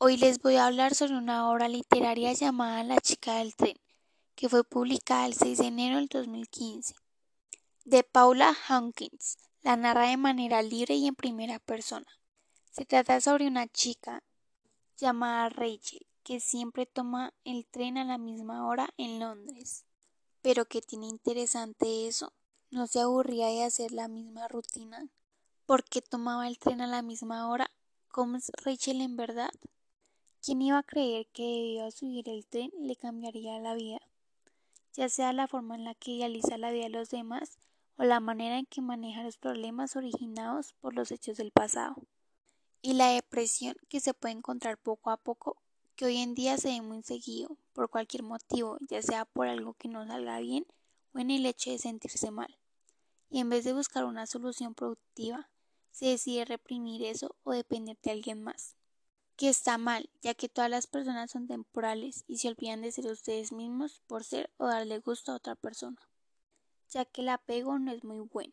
Hoy les voy a hablar sobre una obra literaria llamada La chica del tren, que fue publicada el 6 de enero del 2015. De Paula Hawkins, la narra de manera libre y en primera persona. Se trata sobre una chica llamada Rachel, que siempre toma el tren a la misma hora en Londres. Pero ¿qué tiene interesante eso? ¿No se aburría de hacer la misma rutina? ¿Por qué tomaba el tren a la misma hora? ¿Cómo es Rachel en verdad? ¿Quién iba a creer que debido a subir el tren le cambiaría la vida? Ya sea la forma en la que idealiza la vida de los demás o la manera en que maneja los problemas originados por los hechos del pasado. Y la depresión que se puede encontrar poco a poco, que hoy en día se ve muy seguido, por cualquier motivo, ya sea por algo que no salga bien o en el hecho de sentirse mal. Y en vez de buscar una solución productiva, se decide reprimir eso o depender de alguien más que está mal, ya que todas las personas son temporales y se olvidan de ser ustedes mismos por ser o darle gusto a otra persona, ya que el apego no es muy bueno.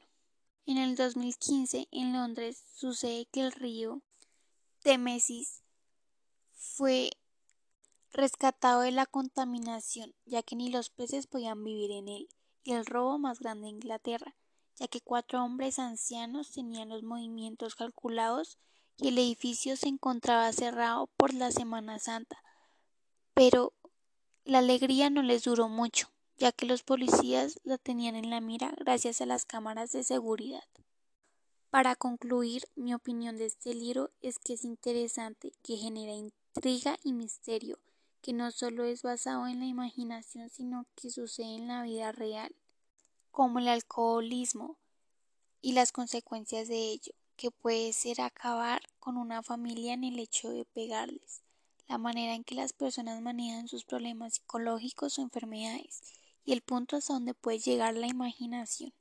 En el 2015, en Londres, sucede que el río Témesis fue rescatado de la contaminación, ya que ni los peces podían vivir en él, y el robo más grande de Inglaterra, ya que cuatro hombres ancianos tenían los movimientos calculados y el edificio se encontraba cerrado por la Semana Santa. Pero la alegría no les duró mucho, ya que los policías la tenían en la mira gracias a las cámaras de seguridad. Para concluir, mi opinión de este libro es que es interesante, que genera intriga y misterio, que no solo es basado en la imaginación, sino que sucede en la vida real, como el alcoholismo y las consecuencias de ello que puede ser acabar con una familia en el hecho de pegarles, la manera en que las personas manejan sus problemas psicológicos o enfermedades y el punto hasta donde puede llegar la imaginación.